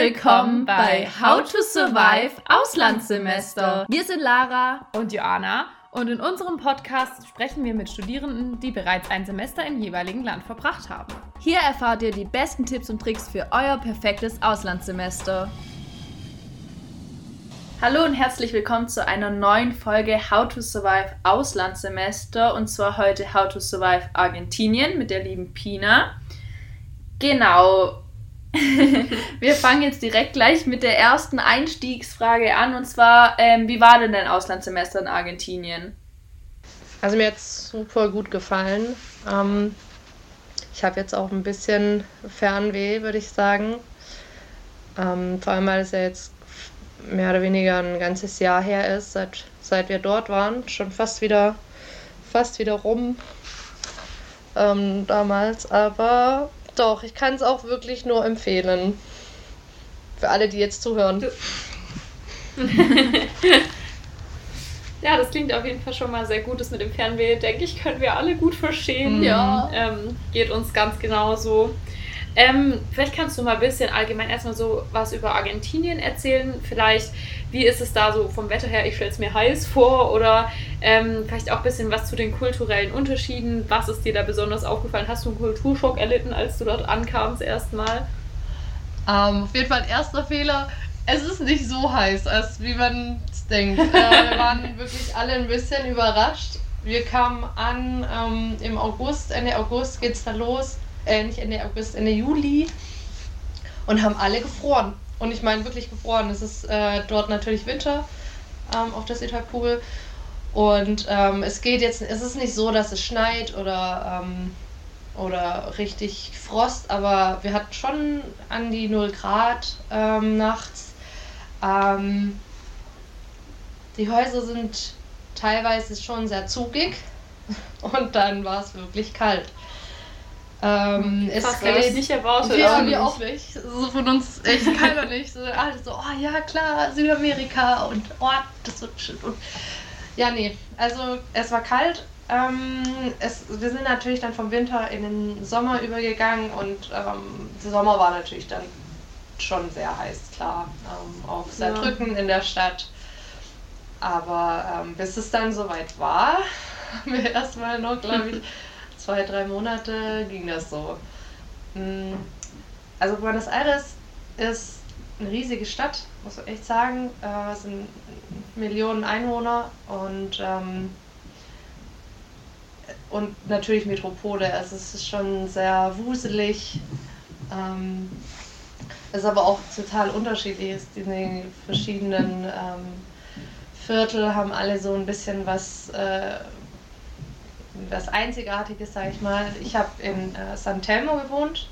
willkommen bei How to Survive Auslandssemester. Wir sind Lara und Joanna und in unserem Podcast sprechen wir mit Studierenden, die bereits ein Semester im jeweiligen Land verbracht haben. Hier erfahrt ihr die besten Tipps und Tricks für euer perfektes Auslandssemester. Hallo und herzlich willkommen zu einer neuen Folge How to Survive Auslandssemester und zwar heute How to Survive Argentinien mit der lieben Pina. Genau, wir fangen jetzt direkt gleich mit der ersten Einstiegsfrage an und zwar, ähm, wie war denn dein Auslandssemester in Argentinien? Also mir hat es super gut gefallen. Ähm, ich habe jetzt auch ein bisschen Fernweh, würde ich sagen. Ähm, vor allem, weil es ja jetzt mehr oder weniger ein ganzes Jahr her ist, seit, seit wir dort waren. Schon fast wieder, fast wieder rum ähm, damals. Aber doch, ich kann es auch wirklich nur empfehlen. Für alle, die jetzt zuhören. ja, das klingt auf jeden Fall schon mal sehr gut. Das mit dem Fernweh, denke ich, können wir alle gut verstehen. Ja. Ähm, geht uns ganz genauso. Ähm, vielleicht kannst du mal ein bisschen allgemein erstmal so was über Argentinien erzählen. Vielleicht, wie ist es da so vom Wetter her? Ich stelle es mir heiß vor. Oder ähm, vielleicht auch ein bisschen was zu den kulturellen Unterschieden. Was ist dir da besonders aufgefallen? Hast du einen Kulturschock erlitten, als du dort ankamst erstmal? Ähm, auf jeden Fall erster Fehler. Es ist nicht so heiß, als wie man es denkt. äh, wir waren wirklich alle ein bisschen überrascht. Wir kamen an ähm, im August, Ende August geht es da los äh, nicht Ende August, Ende Juli und haben alle gefroren. Und ich meine wirklich gefroren. Es ist äh, dort natürlich Winter ähm, auf der Südhalbkugel. Und ähm, es geht jetzt, es ist nicht so, dass es schneit oder, ähm, oder richtig Frost, aber wir hatten schon an die 0 Grad ähm, nachts. Ähm, die Häuser sind teilweise schon sehr zugig und dann war es wirklich kalt. Ähm, es Krass, hätte ich nicht erwartet. Ja, wir auch nicht. So von uns echt keiner nicht. So, alle so, oh ja, klar, Südamerika und oh, das wird schön. Und, ja, nee, also es war kalt. Ähm, es, wir sind natürlich dann vom Winter in den Sommer übergegangen und ähm, der Sommer war natürlich dann schon sehr heiß, klar. Ähm, auch sehr ja. in der Stadt. Aber ähm, bis es dann soweit war, haben wir erstmal noch, glaube ich, zwei, drei Monate ging das so. Hm, also Buenos Aires ist eine riesige Stadt, muss man echt sagen. Äh, es sind Millionen Einwohner und, ähm, und natürlich Metropole. Also es ist schon sehr wuselig. Ähm, ist aber auch total unterschiedlich. Die verschiedenen ähm, Viertel haben alle so ein bisschen was, äh, was Einzigartiges, sage ich mal. Ich habe in äh, San Telmo gewohnt.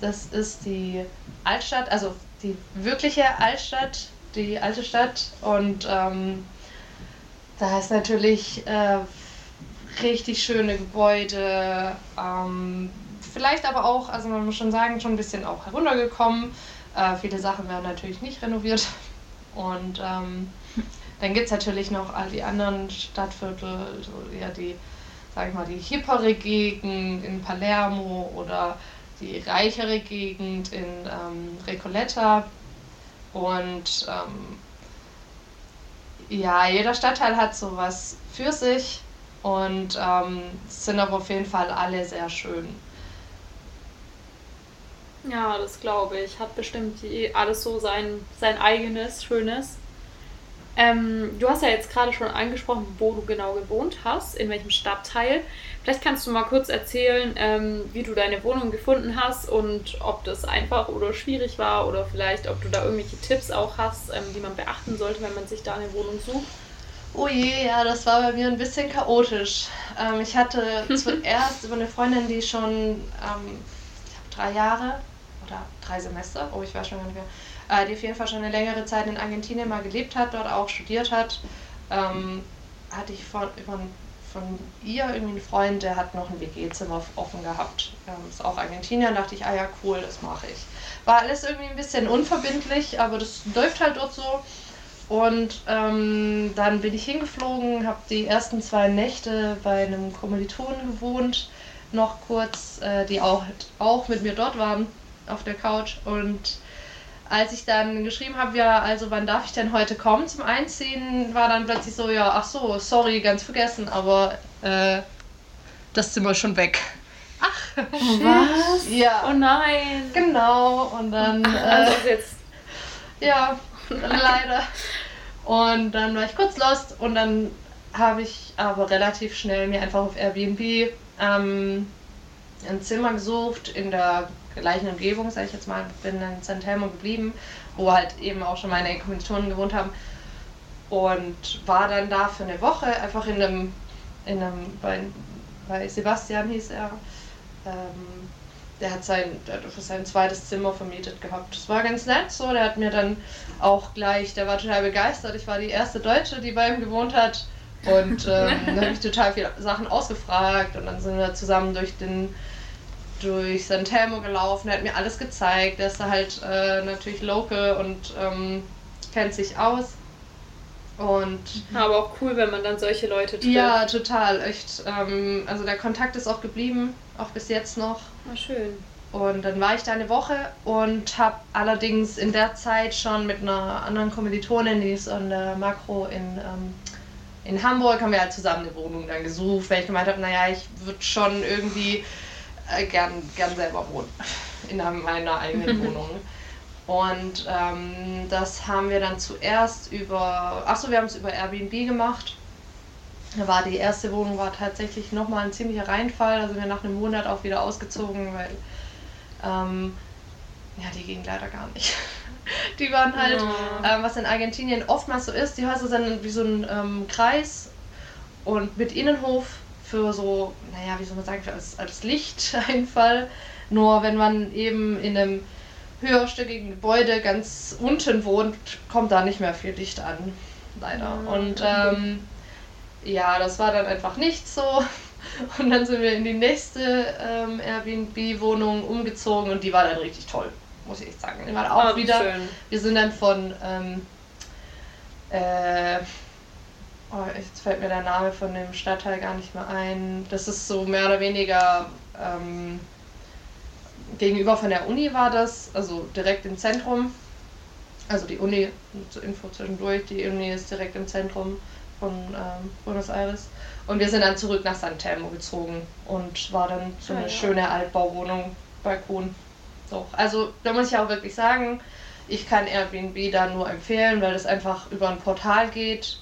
Das ist die Altstadt, also die wirkliche Altstadt, die alte Stadt. Und ähm, da ist natürlich äh, richtig schöne Gebäude. Ähm, vielleicht aber auch, also man muss schon sagen, schon ein bisschen auch heruntergekommen. Äh, viele Sachen werden natürlich nicht renoviert. Und ähm, dann gibt es natürlich noch all die anderen Stadtviertel, so eher die sag ich mal, die hippere Gegend in Palermo oder die reichere Gegend in ähm, Recoleta. Und ähm, ja, jeder Stadtteil hat sowas für sich und ähm, sind aber auf jeden Fall alle sehr schön. Ja, das glaube ich. Hat bestimmt alles so sein, sein eigenes, schönes. Ähm, du hast ja jetzt gerade schon angesprochen, wo du genau gewohnt hast, in welchem Stadtteil. Vielleicht kannst du mal kurz erzählen, ähm, wie du deine Wohnung gefunden hast und ob das einfach oder schwierig war oder vielleicht, ob du da irgendwelche Tipps auch hast, ähm, die man beachten sollte, wenn man sich da eine Wohnung sucht. Oh je, ja, das war bei mir ein bisschen chaotisch. Ähm, ich hatte zuerst über eine Freundin, die schon ähm, drei Jahre oder drei Semester, oh, ich weiß schon gar nicht mehr, äh, die auf jeden Fall schon eine längere Zeit in Argentinien mal gelebt hat, dort auch studiert hat. Ähm, hatte ich von, von, von ihr irgendwie einen Freund, der hat noch ein WG-Zimmer offen gehabt. Ähm, ist auch Argentinier, dachte ich, ah ja, cool, das mache ich. War alles irgendwie ein bisschen unverbindlich, aber das läuft halt dort so. Und ähm, dann bin ich hingeflogen, habe die ersten zwei Nächte bei einem Kommilitonen gewohnt, noch kurz, äh, die auch, auch mit mir dort waren auf der Couch. Und als ich dann geschrieben habe, ja, also wann darf ich denn heute kommen zum Einziehen, war dann plötzlich so, ja, ach so, sorry, ganz vergessen, aber äh, das Zimmer ist schon weg. Ach, was? Ja. Oh nein. Genau, und dann. Äh, Also jetzt. ja, leider. Und dann war ich kurz lost und dann habe ich aber relativ schnell mir einfach auf Airbnb ähm, ein Zimmer gesucht in der gleichen Umgebung, sage ich jetzt mal. Bin in St. Helmo geblieben, wo halt eben auch schon meine Kommilitonen gewohnt haben. Und war dann da für eine Woche einfach in einem, in einem bei, bei Sebastian hieß er. Ähm, der hat sein, der hat sein zweites Zimmer vermietet gehabt. Das war ganz nett so. Der hat mir dann auch gleich, der war total begeistert. Ich war die erste Deutsche, die bei ihm gewohnt hat. Und ähm, dann habe ich total viele Sachen ausgefragt und dann sind wir zusammen durch den durch San Telmo gelaufen, er hat mir alles gezeigt. Der ist da halt äh, natürlich local und ähm, kennt sich aus. Und Aber auch cool, wenn man dann solche Leute trifft. ja, total, echt. Ähm, also der Kontakt ist auch geblieben, auch bis jetzt noch. Na schön. Und dann war ich da eine Woche und habe allerdings in der Zeit schon mit einer anderen Kommilitonin, die ist an der Makro in, ähm, in Hamburg, haben wir halt zusammen eine Wohnung dann gesucht, weil ich gemeint habe, naja, ich würde schon irgendwie äh, gern, gern selber wohnen in meiner eigenen Wohnung. Und ähm, das haben wir dann zuerst über, achso, wir haben es über Airbnb gemacht. Da war die erste Wohnung war tatsächlich nochmal ein ziemlicher Reinfall. Also wir nach einem Monat auch wieder ausgezogen, weil ähm, ja, die ging leider gar nicht. Die waren halt, Ja. ähm, was in Argentinien oftmals so ist, die Häuser sind wie so ein ähm, Kreis und mit Innenhof für so, naja, wie soll man sagen, für als, als Lichteinfall. Nur wenn man eben in einem höherstöckigen Gebäude ganz unten wohnt, kommt da nicht mehr viel Licht an. Leider. Mhm. Und ähm, ja, das war dann einfach nicht so. Und dann sind wir in die nächste ähm, Airbnb-Wohnung umgezogen und die war dann richtig toll, muss ich echt sagen. Die war auch Ah, wie wieder. Schön. Wir sind dann von. Ähm, äh, oh, jetzt fällt mir der Name von dem Stadtteil gar nicht mehr ein. Das ist so mehr oder weniger. Ähm, gegenüber von der Uni war das, also direkt im Zentrum. Also die Uni, zur Info zwischendurch, die Uni ist direkt im Zentrum von ähm, Buenos Aires. Und wir sind dann zurück nach San Telmo gezogen und war dann so eine Ah, ja. schöne Altbauwohnung, Balkon. So. Also da muss ich auch wirklich sagen, ich kann Airbnb da nur empfehlen, weil es einfach über ein Portal geht,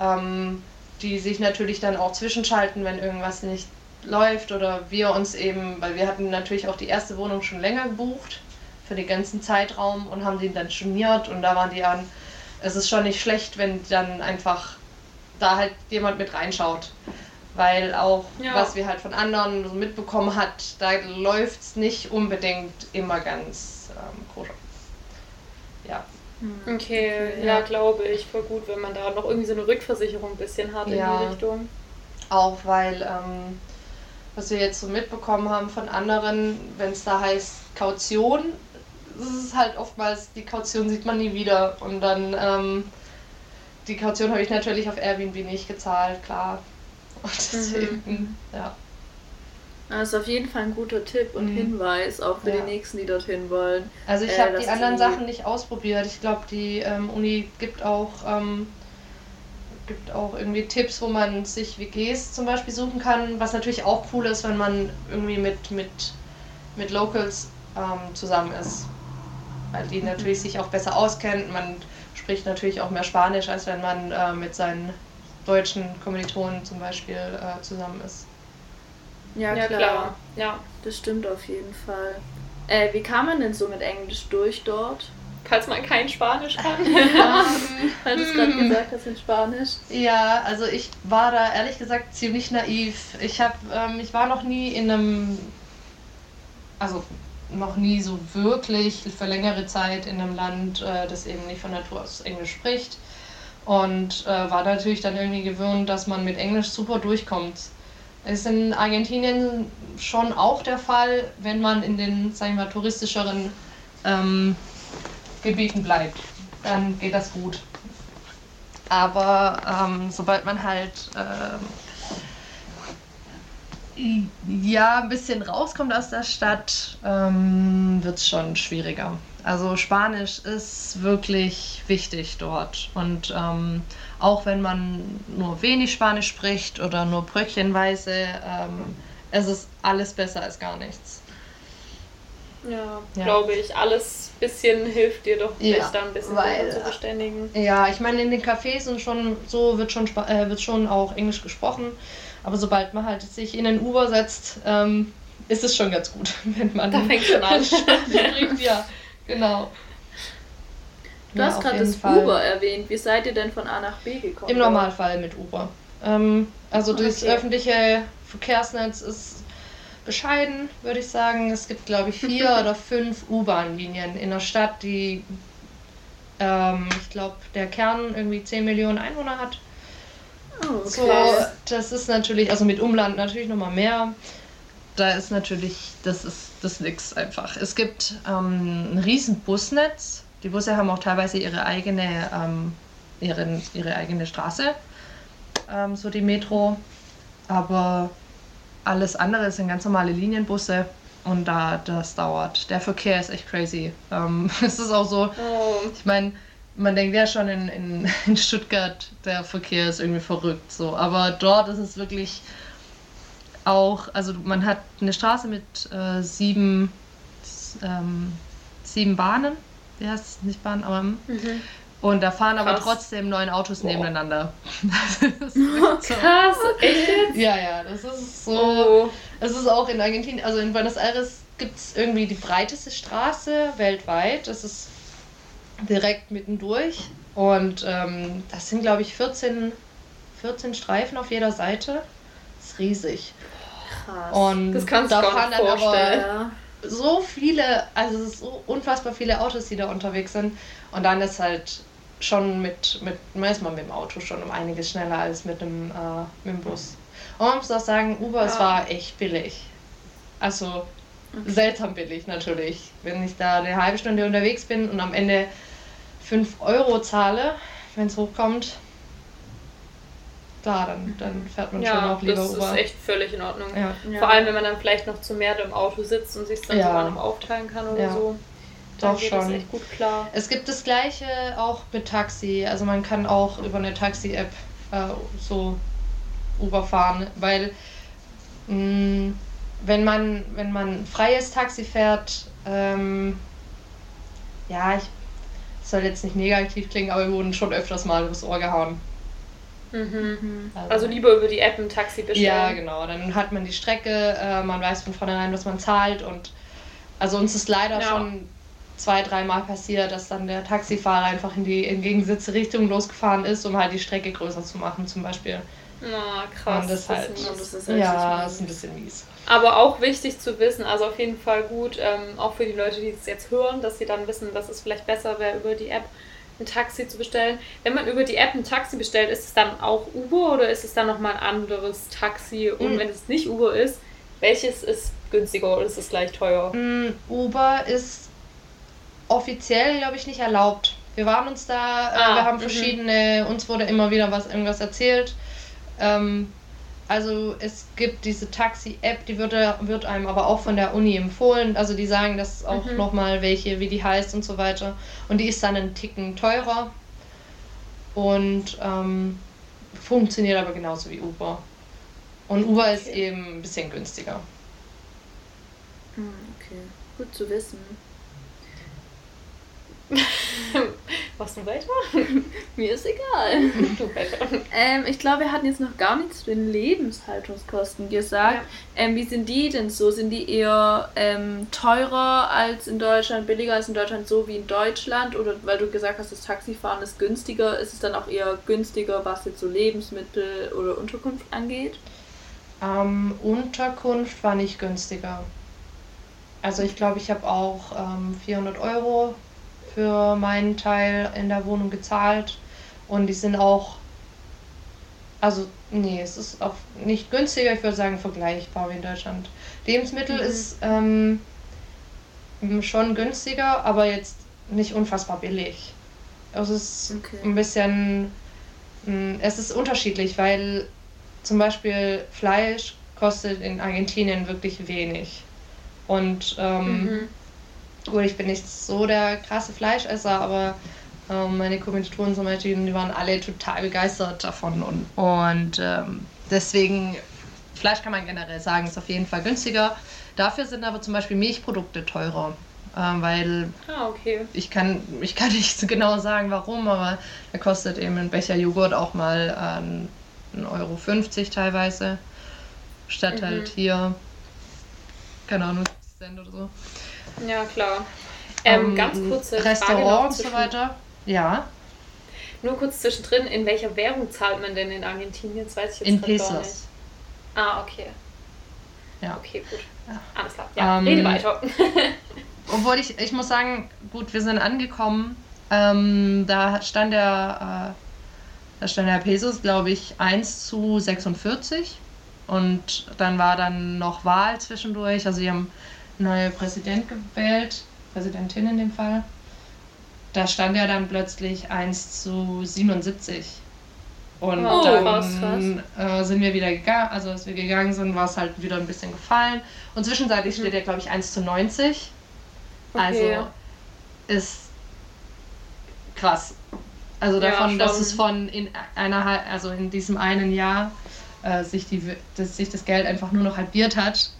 ähm, die sich natürlich dann auch zwischenschalten, wenn irgendwas nicht läuft oder wir uns eben, weil wir hatten natürlich auch die erste Wohnung schon länger gebucht für den ganzen Zeitraum und haben den dann storniert und da waren die an, es ist schon nicht schlecht, wenn dann einfach da halt jemand mit reinschaut. Weil auch, Ja. was wir halt von anderen so mitbekommen hat, da läuft es nicht unbedingt immer ganz ähm, koscher. Ja. Okay, Ja. ja, glaube ich. Voll gut, wenn man da noch irgendwie so eine Rückversicherung ein bisschen hat in Ja. die Richtung. Auch weil, ähm, was wir jetzt so mitbekommen haben von anderen, wenn es da heißt Kaution, ist es halt oftmals, die Kaution sieht man nie wieder. Und dann, ähm, die Kaution habe ich natürlich auf Airbnb nicht gezahlt, klar. Und deswegen, ja. Das ist auf jeden Fall ein guter Tipp und Mhm. Hinweis, auch für Ja. die Nächsten, die dorthin wollen. Also ich Äh, habe die anderen die- Sachen nicht ausprobiert. Ich glaube, die ähm, Uni gibt auch, ähm, gibt auch irgendwie Tipps, wo man sich WGs zum Beispiel suchen kann, was natürlich auch cool ist, wenn man irgendwie mit, mit, mit Locals ähm, zusammen ist. Weil die natürlich sich auch besser auskennen. Man spricht natürlich auch mehr Spanisch, als wenn man äh, mit seinen deutschen Kommilitonen zum Beispiel äh, zusammen ist. Ja, Ja, klar. klar. Ja. Das stimmt auf jeden Fall. Äh, wie kam man denn so mit Englisch durch dort? Falls man kein Spanisch kann. Weil du es gerade hm. gesagt hast in Spanisch. Ja, also ich war da ehrlich gesagt ziemlich naiv. Ich habe, ähm, ich war noch nie in einem, also noch nie so wirklich für längere Zeit in einem Land, äh, das eben nicht von Natur aus Englisch spricht. Und äh, war natürlich dann irgendwie gewöhnt, dass man mit Englisch super durchkommt. Ist in Argentinien schon auch der Fall, wenn man in den, sagen wir touristischeren ähm, Gebieten bleibt. Dann geht das gut. Aber ähm, sobald man halt ähm, ja ein bisschen rauskommt aus der Stadt, ähm, wird es schon schwieriger. Also Spanisch ist wirklich wichtig dort. Und ähm, auch wenn man nur wenig Spanisch spricht oder nur bröckchenweise, ähm, es ist alles besser als gar nichts. Ja, ja. glaube ich. Alles bisschen hilft dir doch, dich ja, da ein bisschen weil, zu verständigen. Ja, ich meine, in den Cafés und schon so wird schon, äh, wird schon auch Englisch gesprochen. Aber sobald man halt sich in den Uber setzt, ähm, ist es schon ganz gut, wenn man. Da fängt schon an. ja, genau. Du ja, hast gerade das Fall. Uber erwähnt. Wie seid ihr denn von A nach B gekommen? Im Normalfall mit Uber. Ähm, also okay. das öffentliche Verkehrsnetz ist bescheiden, würde ich sagen. Es gibt, glaube ich, vier oder fünf U-Bahn-Linien in der Stadt, die, ähm, ich glaube, der Kern irgendwie 10 Millionen Einwohner hat. Oh, okay. So, das ist natürlich, also mit Umland natürlich nochmal mehr. Da ist natürlich, das ist das nix einfach. Es gibt ähm, ein riesen Busnetz. Die Busse haben auch teilweise ihre eigene, ähm, ihren, ihre eigene Straße, ähm, so die Metro. Aber alles andere sind ganz normale Linienbusse und da das dauert. Der Verkehr ist echt crazy. Ähm, es ist auch so, oh. ich meine, man denkt ja schon in, in, in, Stuttgart, der Verkehr ist irgendwie verrückt, so. Aber dort ist es wirklich auch, also man hat eine Straße mit äh, sieben, ähm, sieben Bahnen, wie heißt es nicht Bahnen, aber mhm. und da fahren Krass. aber trotzdem neun Autos wow. nebeneinander. so. Krass, echt jetzt? Ja, ja, das ist so. Oh. Es ist auch in Argentinien, also in Buenos Aires gibt es irgendwie die breiteste Straße weltweit. Das ist direkt mittendurch. Und ähm, das sind, glaube ich, 14, 14 Streifen auf jeder Seite. Das ist riesig. Krass. Und das kannst da fahren dann vorstellen. aber so viele, also es ist so unfassbar viele Autos, die da unterwegs sind. Und dann ist halt schon mit, mit meistens mit dem Auto schon um einiges schneller als mit dem, äh, mit dem Bus. Und man muss auch sagen, Uber, ja. es war echt billig. Also okay. seltsam billig natürlich. Wenn ich da eine halbe Stunde unterwegs bin und am Ende 5 Euro zahle, wenn es hochkommt, klar, dann, dann fährt man ja, schon auch lieber das Uber. Das ist echt völlig in Ordnung. Ja. Vor allem, wenn man dann vielleicht noch zu mehr im Auto sitzt und sich dann ja. sogar noch aufteilen kann oder so. Dann Doch geht schon. Das echt gut klar. Es gibt das gleiche auch mit Taxi. Also man kann auch über eine Taxi-App äh, so Uber fahren, weil mh, mm, wenn man wenn man freies Taxi fährt, ähm, ja, ich soll jetzt nicht negativ klingen, aber wir wurden schon öfters mal übers Ohr gehauen. Mhm. Also, also, lieber über die App im Taxi bestellen. Ja, genau. Dann hat man die Strecke, äh, man weiß von vornherein, was man zahlt und also uns ist leider ja. schon zwei, dreimal passiert, dass dann der Taxifahrer einfach in die entgegengesetzte Richtung losgefahren ist, um halt die Strecke größer zu machen, zum Beispiel. Na, krass. Und das, halt, das ist, ja, ist ein bisschen mies. Aber auch wichtig zu wissen, also auf jeden Fall gut, ähm, auch für die Leute, die es jetzt hören, dass sie dann wissen, dass es vielleicht besser wäre, über die App ein Taxi zu bestellen. Wenn man über die App ein Taxi bestellt, ist es dann auch Uber oder ist es dann nochmal ein anderes Taxi? Und mhm. wenn es nicht Uber ist, welches ist günstiger oder ist es gleich teuer? Mhm, Uber ist offiziell, glaube ich, nicht erlaubt. Wir waren uns da, äh, ah, wir haben mhm. verschiedene, uns wurde immer wieder was irgendwas erzählt. Ähm, also es gibt diese Taxi-App, die wird, wird einem aber auch von der Uni empfohlen. Also die sagen das auch mhm. nochmal, welche, wie die heißt und so weiter. Und die ist dann einen Ticken teurer und ähm, funktioniert aber genauso wie Uber. Und Uber okay. ist eben ein bisschen günstiger. Hm, okay, gut zu wissen. Machst du weiter? Mir ist egal. Du weiter. Ähm, ich glaube, wir hatten jetzt noch gar nichts zu den Lebenshaltungskosten gesagt. Ja. Ähm, wie sind die denn so? Sind die eher ähm, teurer als in Deutschland, billiger als in Deutschland, so wie in Deutschland? Oder weil du gesagt hast, das Taxifahren ist günstiger, ist es dann auch eher günstiger, was jetzt so Lebensmittel oder Unterkunft angeht? Ähm, Unterkunft war nicht günstiger. Also ich glaube, ich habe auch 400 ähm, Euro für meinen Teil in der Wohnung gezahlt und die sind auch, also nee, es ist auch nicht günstiger, ich würde sagen vergleichbar wie in Deutschland. Lebensmittel mhm. ist ähm, schon günstiger, aber jetzt nicht unfassbar billig. Also es ist okay. ein bisschen, es ist unterschiedlich, weil zum Beispiel Fleisch kostet in Argentinien wirklich wenig. Und ähm, mhm. Gut, ich bin nicht so der krasse Fleischesser, aber ähm, meine Kommilitonen zum Beispiel, die waren alle total begeistert davon. Und, und ähm, deswegen, Fleisch kann man generell sagen, ist auf jeden Fall günstiger. Dafür sind aber zum Beispiel Milchprodukte teurer. Ähm, weil ah, okay. ich, kann, ich kann nicht so genau sagen, warum, aber da kostet eben ein Becher Joghurt auch mal ähm, 1,50 Euro teilweise. Statt mhm. halt hier, keine Ahnung, Cent oder so. Ja, klar. Ähm, um, ganz kurze Restaurant und so weiter. Ja. Nur kurz zwischendrin, in welcher Währung zahlt man denn in Argentinien? Das weiß ich jetzt in Pesos. Gar nicht. Ah, okay. Ja. Okay, gut. Ja. Alles klar. Ja, um, rede weiter. obwohl ich, ich muss sagen, gut, wir sind angekommen. Ähm, da stand der, äh, da stand der Pesos, glaube ich, 1 zu 46. Und dann war dann noch Wahl zwischendurch. Also sie haben neue Präsident gewählt, Präsidentin in dem Fall. Da stand er dann plötzlich 1 zu 77. Und oh, dann Äh, sind wir wieder gegangen, also als wir gegangen sind, war es halt wieder ein bisschen gefallen. Und zwischenzeitlich mhm. steht er, glaube ich, 1 zu 90. Okay. Also ist krass. Also davon, ja, dass es von in einer also in diesem einen Jahr äh, sich, die, dass sich das Geld einfach nur noch halbiert hat.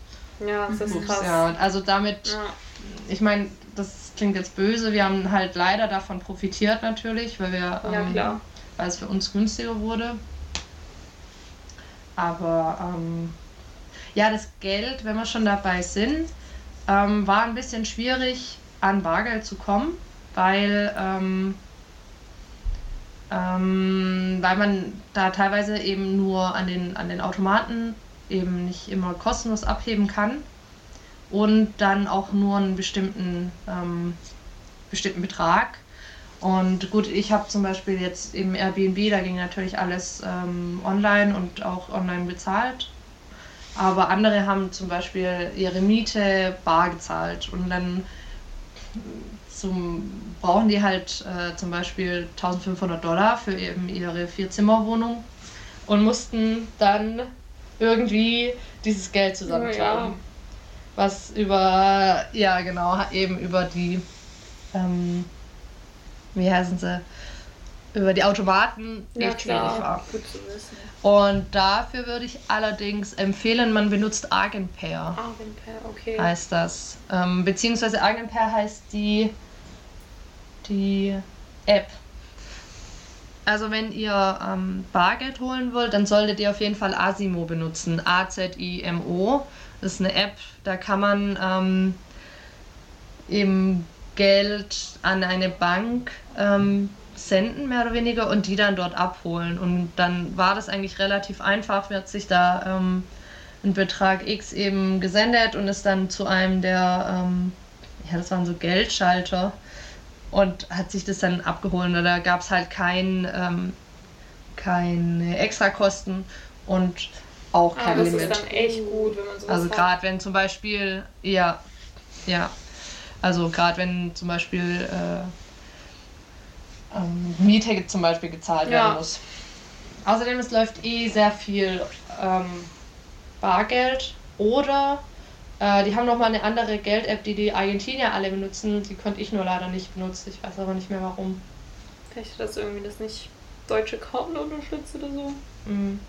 Ja, das ist krass. Ja, also damit, ja. ich meine, das klingt jetzt böse, wir haben halt leider davon profitiert natürlich, weil wir, ähm, ja, weil es für uns günstiger wurde. Aber ähm, ja, das Geld, wenn wir schon dabei sind, ähm, war ein bisschen schwierig, an Bargeld zu kommen, weil ähm, ähm, weil man da teilweise eben nur an den, an den Automaten eben nicht immer kostenlos abheben kann und dann auch nur einen bestimmten, ähm, bestimmten Betrag. Und gut, ich habe zum Beispiel jetzt eben Airbnb, da ging natürlich alles ähm, online und auch online bezahlt. Aber andere haben zum Beispiel ihre Miete bar gezahlt und dann zum, brauchen die halt äh, zum Beispiel 1500 Dollar für eben ihre Vierzimmerwohnung und mussten dann irgendwie dieses Geld zusammentragen. Ja. Was über, ja genau, eben über die, ähm, wie heißen sie, über die Automaten ja, echt schwierig war. Und dafür würde ich allerdings empfehlen, man benutzt Argenpair. Argenpair, okay. Heißt das. Ähm, beziehungsweise Argenpair heißt die, die App. Also wenn ihr ähm, Bargeld holen wollt, dann solltet ihr auf jeden Fall Asimo benutzen. A-Z-I-M-O. Ist eine App, da kann man ähm, eben Geld an eine Bank ähm, senden, mehr oder weniger, und die dann dort abholen. Und dann war das eigentlich relativ einfach, wird sich da ähm, ein Betrag X eben gesendet und ist dann zu einem der, ähm, ja, das waren so Geldschalter und hat sich das dann abgeholt. Und da gab es halt kein, ähm, keine Extrakosten und auch ah, kein das Limit. Das ist dann echt gut, wenn man sowas Also gerade wenn zum Beispiel, ja, ja, also gerade wenn zum Beispiel äh, ähm, Miete zum Beispiel gezahlt ja. werden muss. Außerdem, es läuft eh sehr viel ähm, Bargeld oder äh, die haben nochmal eine andere Geld-App, die die Argentinier alle benutzen. Die konnte ich nur leider nicht benutzen. Ich weiß aber nicht mehr warum. Vielleicht, dass irgendwie das nicht deutsche Karten unterstützt oder so. Mhm.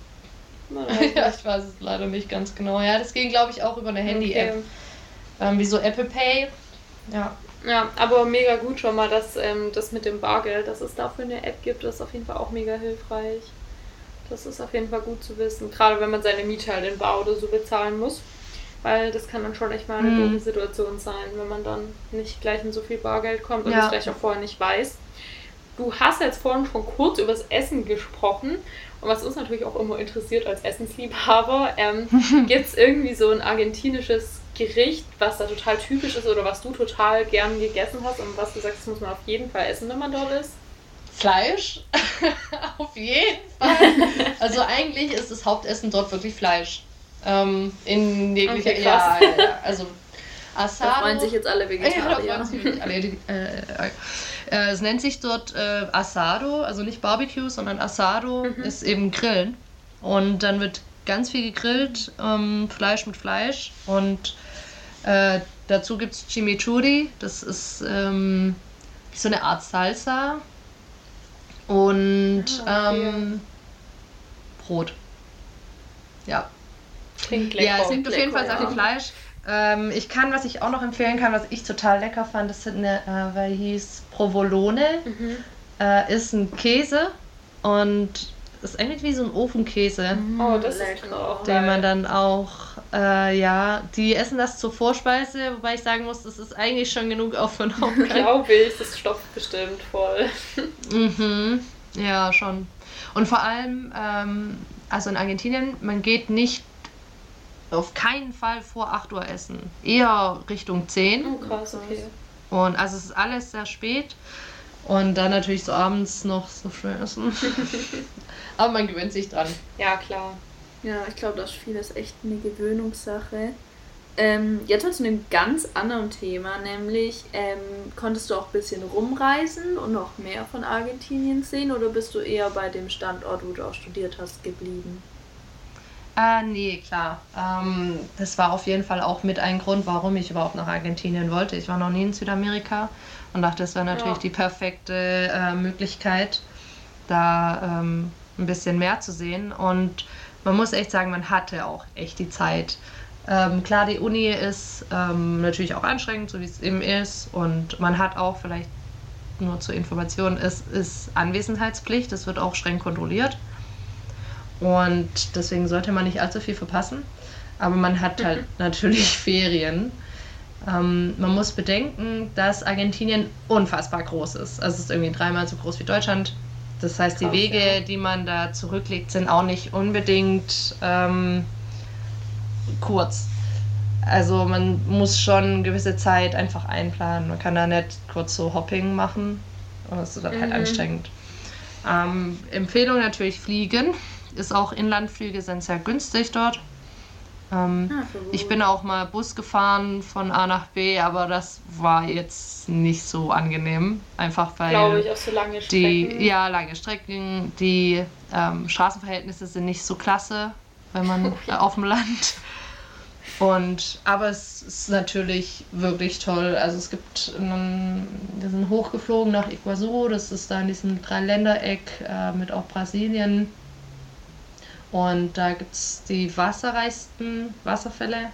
ja, ich weiß es leider nicht ganz genau. Ja, das ging, glaube ich, auch über eine Handy-App. Okay. Ähm, wie so Apple Pay. Ja. Ja, aber mega gut schon mal, dass ähm, das mit dem Bargeld, dass es dafür eine App gibt, das ist auf jeden Fall auch mega hilfreich. Das ist auf jeden Fall gut zu wissen. Gerade wenn man seine Miete halt in Bar oder so bezahlen muss. Weil das kann dann schon echt mal eine mhm. doofe Situation sein, wenn man dann nicht gleich in so viel Bargeld kommt und ja. es vielleicht auch vorher nicht weiß. Du hast jetzt vorhin schon kurz über das Essen gesprochen. Und was uns natürlich auch immer interessiert als Essensliebhaber, ähm, gibt es irgendwie so ein argentinisches Gericht, was da total typisch ist oder was du total gern gegessen hast und was du sagst, das muss man auf jeden Fall essen, wenn man dort ist? Fleisch. auf jeden Fall. Also eigentlich ist das Hauptessen dort wirklich Fleisch. Ähm, in jeglicher okay, ja, ja, also Asado. Da freuen sich jetzt alle Vegetarier. Ja, alle. Äh, äh, äh, es nennt sich dort äh, Asado, also nicht Barbecue, sondern Asado mhm. ist eben Grillen. Und dann wird ganz viel gegrillt, ähm, Fleisch mit Fleisch. Und äh, dazu gibt es Chimichurri, das ist ähm, so eine Art Salsa. Und Ah, okay. ähm, Brot. Ja. Klingt lecker. Ja, es liegt auf jeden Fall sehr ja. Fleisch. Ähm, ich kann, was ich auch noch empfehlen kann, was ich total lecker fand, das sind eine, äh, weil hieß Provolone, Mhm. äh, ist ein Käse und ist eigentlich wie so ein Ofenkäse, Oh, das ist auch den man dann auch, äh, ja, die essen das zur Vorspeise, wobei ich sagen muss, das ist eigentlich schon genug auch für einen. Glaube ich, das stopft bestimmt voll. Mhm. Ja, schon. Und vor allem, ähm, also in Argentinien, man geht nicht auf keinen Fall vor 8 Uhr essen. Eher Richtung 10. Oh, krass, okay. Und also es ist alles sehr spät. Und dann natürlich so abends noch so schön essen. Aber man gewöhnt sich dran. Ja, klar. Ja, ich glaube, das Spiel ist echt eine Gewöhnungssache. Ähm, jetzt mal zu einem ganz anderen Thema, nämlich ähm, konntest du auch ein bisschen rumreisen und noch mehr von Argentinien sehen oder bist du eher bei dem Standort, wo du auch studiert hast, geblieben? Äh, nee, klar. Ähm, das war auf jeden Fall auch mit ein Grund, warum ich überhaupt nach Argentinien wollte. Ich war noch nie in Südamerika und dachte, das wäre natürlich Ja. die perfekte äh, Möglichkeit, da ähm, ein bisschen mehr zu sehen. Und man muss echt sagen, man hatte auch echt die Zeit. Ähm, klar, die Uni ist ähm, natürlich auch anstrengend, so wie es eben ist. Und man hat auch vielleicht nur zur Information, es ist Anwesenheitspflicht, es wird auch streng kontrolliert. Und deswegen sollte man nicht allzu viel verpassen. Aber man hat halt natürlich Ferien. Ähm, man muss bedenken, dass Argentinien unfassbar groß ist. Also es ist irgendwie dreimal so groß wie Deutschland. Das heißt, die Krass, Wege, ja. die man da zurücklegt, sind auch nicht unbedingt ähm, kurz. Also man muss schon eine gewisse Zeit einfach einplanen. Man kann da nicht kurz so Hopping machen. Das ist dann halt Mhm. anstrengend. Ähm, Empfehlung natürlich fliegen. Ist auch Inlandflüge sind sehr günstig dort. Ähm, Ah, ich bin auch mal Bus gefahren von A nach B, aber das war jetzt nicht so angenehm. Einfach weil Glaube ich, auf so lange Strecken. die ja lange Strecken, die ähm, Straßenverhältnisse sind nicht so klasse, wenn man äh, auf dem Land. Und aber es ist natürlich wirklich toll. Also es gibt, einen, wir sind hochgeflogen nach Iguazu, das ist da in diesem Dreiländereck äh, mit auch Brasilien. Und da gibt es die wasserreichsten Wasserfälle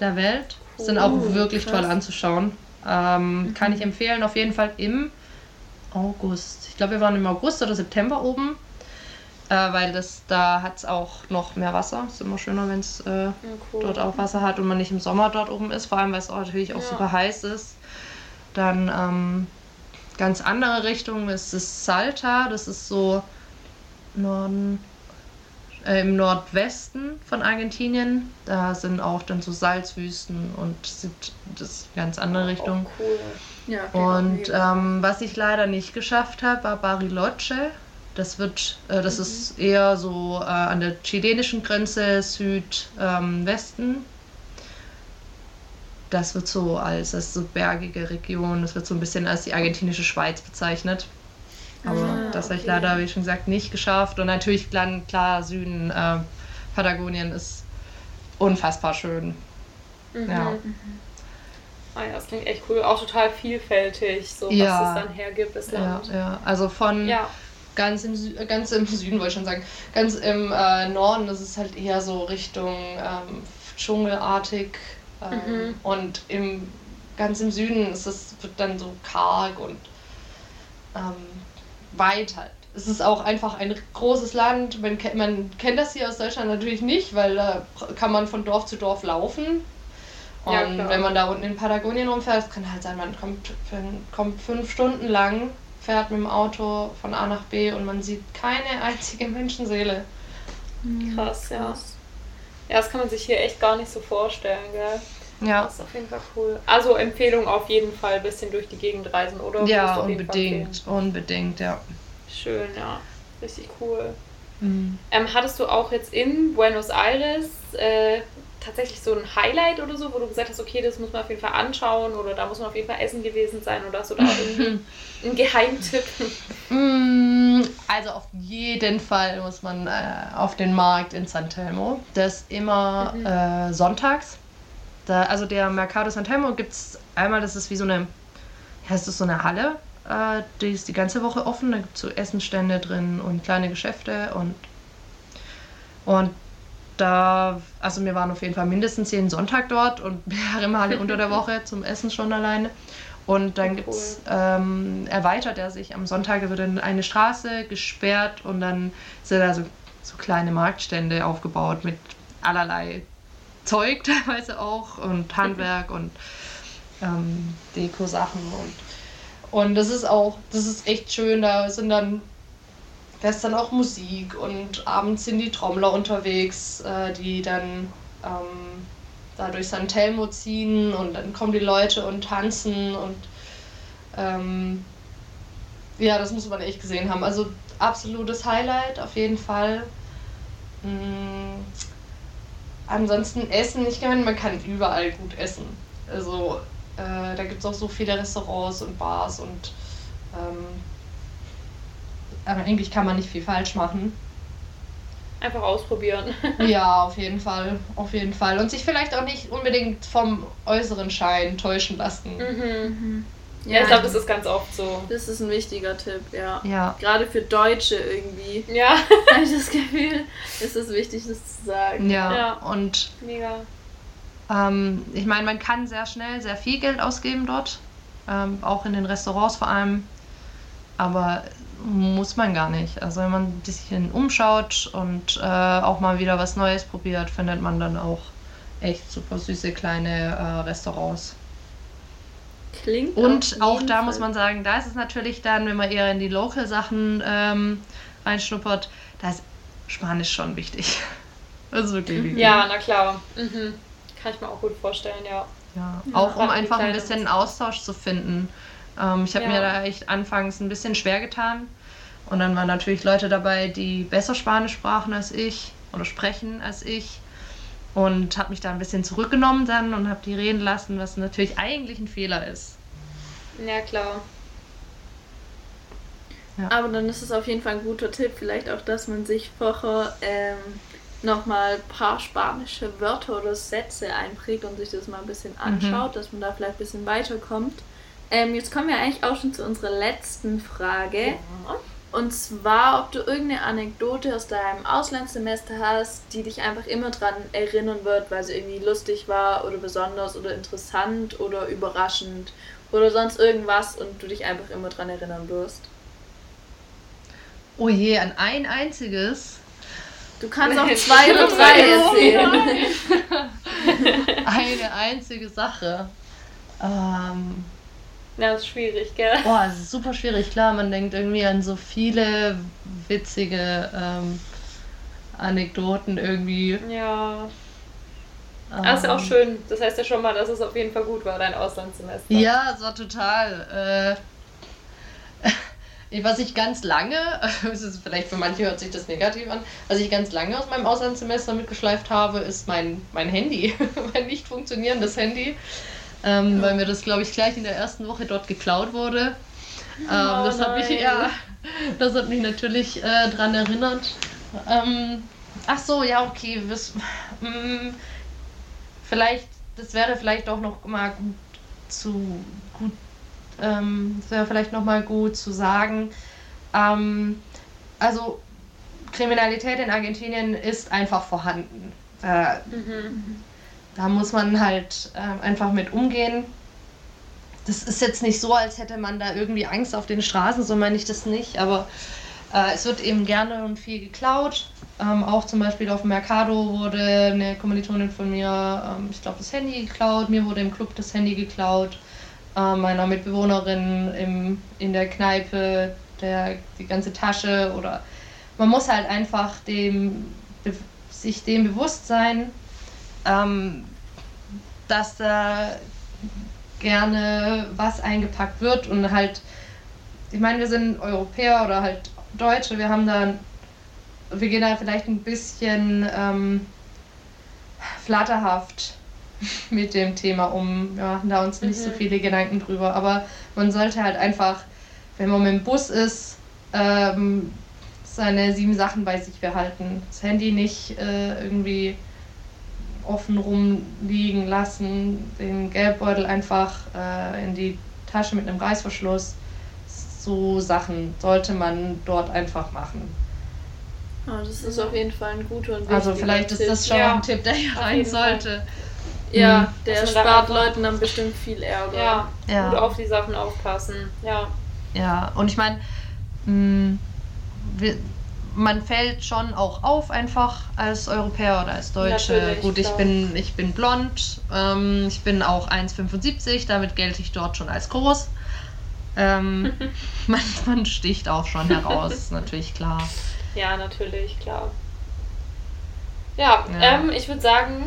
der Welt. Sind auch Cool, wirklich krass. toll anzuschauen. Ähm, Kann ich empfehlen, auf jeden Fall im August. Ich glaube, wir waren im August oder September oben, äh, weil das da hat es auch noch mehr Wasser. Ist immer schöner, wenn es äh, Ja, cool. dort auch Wasser hat und man nicht im Sommer dort oben ist, vor allem weil es auch natürlich auch Ja. super heiß ist. Dann ähm, ganz andere Richtung ist das Salta, das ist so Norden, im Nordwesten von Argentinien. Da sind auch dann so Salzwüsten und sind das ist eine ganz andere Richtung. Oh, cool. Ja, Und ähm, was ich leider nicht geschafft habe, war Bariloche. Das wird, äh, das ist eher so äh, an der chilenischen Grenze Südwesten. Ähm, das wird so als, als so bergige Region, das wird so ein bisschen als die argentinische Schweiz bezeichnet. Aber Ah, das habe ich okay. leider, wie schon gesagt, nicht geschafft. Und natürlich dann klar, Süden, äh, Patagonien ist unfassbar schön. Mhm. Ja. Ah ja, das klingt echt cool. Auch total vielfältig, so Ja. was es dann hergibt, das Ja, Land. ja. Also von Ja. ganz im, Sü ganz im Süden, wollte ich schon sagen, ganz im äh, Norden, das ist halt eher so Richtung ähm, Dschungelartig. Ähm, Mhm. Und im, ganz im Süden ist es, wird dann so karg und ähm, weit halt. Es ist auch einfach ein großes Land. Man, man kennt das hier aus Deutschland natürlich nicht, weil da kann man von Dorf zu Dorf laufen. Und Ja, wenn man da unten in Patagonien rumfährt, kann halt sein, man kommt, kommt fünf Stunden lang, fährt mit dem Auto von A nach B und man sieht keine einzige Menschenseele. Krass, ja. Ja, das kann man sich hier echt gar nicht so vorstellen, gell? Ja, Das ist auf jeden Fall cool. Also Empfehlung auf jeden Fall ein bisschen durch die Gegend reisen, oder? Ja unbedingt, unbedingt, ja. Schön, ja. Richtig cool. Mhm. Ähm, hattest du auch jetzt in Buenos Aires äh, tatsächlich so ein Highlight oder so, wo du gesagt hast, okay, das muss man auf jeden Fall anschauen oder da muss man auf jeden Fall essen gewesen sein oder hast du da irgendwie einen Geheimtipp? Mm, also auf jeden Fall muss man äh, auf den Markt in San Telmo. Das ist immer mhm. äh, sonntags. Da, also der Mercado San Telmo gibt es einmal, das ist wie so eine, heißt es so eine Halle. Äh, die ist die ganze Woche offen. Da gibt es so Essenstände drin und kleine Geschäfte und und da, also wir waren auf jeden Fall mindestens jeden Sonntag dort und mehrere Male unter der Woche zum Essen schon alleine. Und dann cool. gibt's, ähm, erweitert er sich. Am Sonntag wird dann eine Straße gesperrt und dann sind da so, so kleine Marktstände aufgebaut mit allerlei Zeug teilweise auch und Handwerk und ähm, Deko-Sachen und und das ist auch, das ist echt schön. Da sind dann da ist dann auch Musik und abends sind die Trommler unterwegs, äh, die dann ähm, da durch San Telmo ziehen und dann kommen die Leute und tanzen und ähm, ja, das muss man echt gesehen haben. Also absolutes Highlight auf jeden Fall. Mhm. Ansonsten Essen, ich meine, man kann überall gut essen. Also äh, da gibt es auch so viele Restaurants und Bars und ähm, aber eigentlich kann man nicht viel falsch machen. Einfach ausprobieren. ja, auf jeden Fall. Auf jeden Fall. Und sich vielleicht auch nicht unbedingt vom äußeren Schein täuschen lassen. Mhm. Ja, ich glaube, das ist ganz oft so. Das ist ein wichtiger Tipp, ja. ja. Gerade für Deutsche irgendwie. Ja. Habe ich das Gefühl, ist es wichtig, das zu sagen. Ja. ja. Und. Mega. Ähm, ich meine, man kann sehr schnell sehr viel Geld ausgeben dort. Ähm, auch in den Restaurants vor allem. Aber muss man gar nicht. Also wenn man ein bisschen umschaut und äh, auch mal wieder was Neues probiert, findet man dann auch echt super süße kleine äh, Restaurants. Klingt. Und auch da Fall. muss man sagen, da ist es natürlich dann, wenn man eher in die Local-Sachen ähm, reinschnuppert, da ist Spanisch schon wichtig. Das ist wirklich wichtig. Ja, na klar. Mhm. Kann ich mir auch gut vorstellen, ja. Ja, ja auch um einfach ein bisschen Austausch zu finden. Ähm, ich habe ja. mir da echt anfangs ein bisschen schwer getan. Und dann waren natürlich Leute dabei, die besser Spanisch sprachen als ich oder sprechen als ich. Und habe mich da ein bisschen zurückgenommen dann und habe die reden lassen, was natürlich eigentlich ein Fehler ist. Ja, klar. Ja. Aber dann ist es auf jeden Fall ein guter Tipp, vielleicht auch, dass man sich vorher ähm, nochmal ein paar spanische Wörter oder Sätze einprägt und sich das mal ein bisschen mhm. anschaut, mhm. dass man da vielleicht ein bisschen weiterkommt. Ähm, jetzt kommen wir eigentlich auch schon zu unserer letzten Frage. Ja. Und zwar, ob du irgendeine Anekdote aus deinem Auslandssemester hast, die dich einfach immer daran erinnern wird, weil sie irgendwie lustig war oder besonders oder interessant oder überraschend oder sonst irgendwas und du dich einfach immer daran erinnern wirst. Oh je, an ein einziges. Du kannst auch zwei oder drei erzählen. Eine einzige Sache. Ähm, ja, das ist schwierig, gell? Boah, es ist super schwierig. Klar, man denkt irgendwie an so viele witzige ähm, Anekdoten irgendwie. Ja. Ähm, das ist ja auch schön. Das heißt ja schon mal, dass es auf jeden Fall gut war, dein Auslandssemester. Ja, es war total. Äh, was ich ganz lange, vielleicht für manche hört sich das negativ an, was ich ganz lange aus meinem Auslandssemester mitgeschleift habe, ist mein, mein Handy. mein nicht funktionierendes Handy ähm, weil mir das, glaube ich, gleich in der ersten Woche dort geklaut wurde. Ähm, oh, das, hat mich, ja, das hat mich natürlich äh, daran erinnert. Ähm, ach so, ja, okay. Was, mh, mm, vielleicht, das wäre vielleicht auch noch mal gut zu gut, ähm, das wäre vielleicht noch mal gut zu sagen. Ähm, also Kriminalität in Argentinien ist einfach vorhanden. Äh, mhm da muss man halt äh, einfach mit umgehen. Das ist jetzt nicht so, als hätte man da irgendwie Angst auf den Straßen, so meine ich das nicht, aber äh, es wird eben gerne und viel geklaut. Ähm, auch zum Beispiel auf dem Mercado wurde eine Kommilitonin von mir, ähm, ich glaube, das Handy geklaut. Mir wurde im Club das Handy geklaut. Äh, meiner Mitbewohnerin im, in der Kneipe der, die ganze Tasche. Oder man muss halt einfach dem, sich dem bewusst sein, ähm, dass da gerne was eingepackt wird und halt, ich meine, wir sind Europäer oder halt Deutsche, wir haben da, wir gehen da vielleicht ein bisschen ähm, flatterhaft mit dem Thema um. Wir machen da uns nicht mhm. so viele Gedanken drüber, aber man sollte halt einfach, wenn man mit dem Bus ist, ähm, seine sieben Sachen bei sich behalten. Das Handy nicht äh, irgendwie offen rumliegen lassen, den Geldbeutel einfach äh, in die Tasche mit einem Reißverschluss. So Sachen sollte man dort einfach machen. Oh, das ist auf jeden Fall ein guter und Also vielleicht ist Tipp. das schon ja. ein Tipp, der hier rein sollte. Ja, Mhm. der da spart Leuten dann bestimmt viel Ärger. Ja, Ja. gut auf die Sachen aufpassen. Ja. Ja, und ich meine, mh, wir- man fällt schon auch auf einfach als Europäer oder als Deutsche. Natürlich, Gut, ich klar. bin, ich bin blond, ähm, ich bin auch 1,75, damit gelte ich dort schon als groß. Ähm, man, man sticht auch schon heraus, natürlich klar. Ja, natürlich, klar. Ja, Ja. Ähm, ich würde sagen,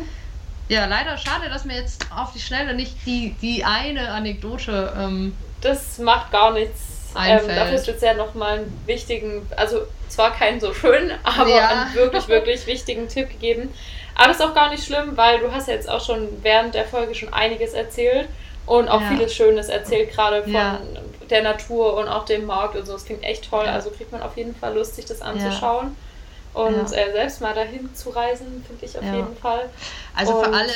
Ja, leider schade, dass mir jetzt auf die Schnelle nicht die, die eine Anekdote. Ähm, das macht gar nichts. Ähm, Einfällt. dafür ist jetzt ja nochmal einen wichtigen, also zwar keinen so schönen, aber Ja. einen wirklich, wirklich wichtigen Tipp gegeben. Aber das ist auch gar nicht schlimm, weil du hast ja jetzt auch schon während der Folge schon einiges erzählt und auch Ja. vieles Schönes erzählt, gerade von Ja. der Natur und auch dem Markt und so. Das klingt echt toll. Also kriegt man auf jeden Fall Lust, sich das anzuschauen. Und äh, selbst mal dahin zu reisen, finde ich auf jeden Fall. also und, für alle,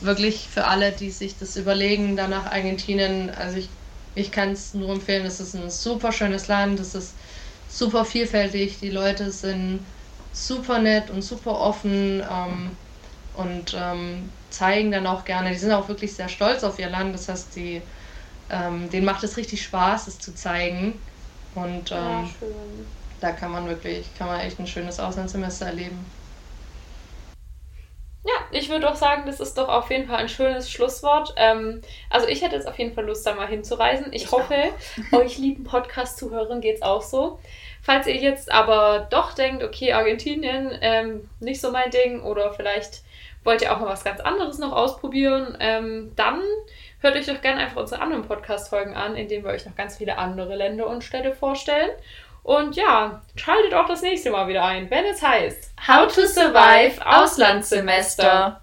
wirklich für alle, die sich das überlegen, dann nach Argentinien, also ich, ich kann es nur empfehlen, es ist ein super schönes Land, es ist super vielfältig, die Leute sind super nett und super offen ähm, und ähm, zeigen dann auch gerne, die sind auch wirklich sehr stolz auf ihr Land, das heißt, die, ähm, denen macht es richtig Spaß, es zu zeigen und ja, ähm, da kann man wirklich, kann man echt ein schönes Auslandssemester erleben. Ja, ich würde auch sagen, das ist doch auf jeden Fall ein schönes Schlusswort. Ähm, also ich hätte jetzt auf jeden Fall Lust, da mal hinzureisen. Ich, Ich hoffe, euch lieben Podcast-Zuhörern geht es auch so. Falls ihr jetzt aber doch denkt, okay, Argentinien, ähm, nicht so mein Ding oder vielleicht wollt ihr auch mal was ganz anderes noch ausprobieren, ähm, dann hört euch doch gerne einfach unsere anderen Podcast-Folgen an, in denen wir euch noch ganz viele andere Länder und Städte vorstellen. Und ja, schaltet auch das nächste Mal wieder ein, wenn es heißt How to Survive Auslandssemester.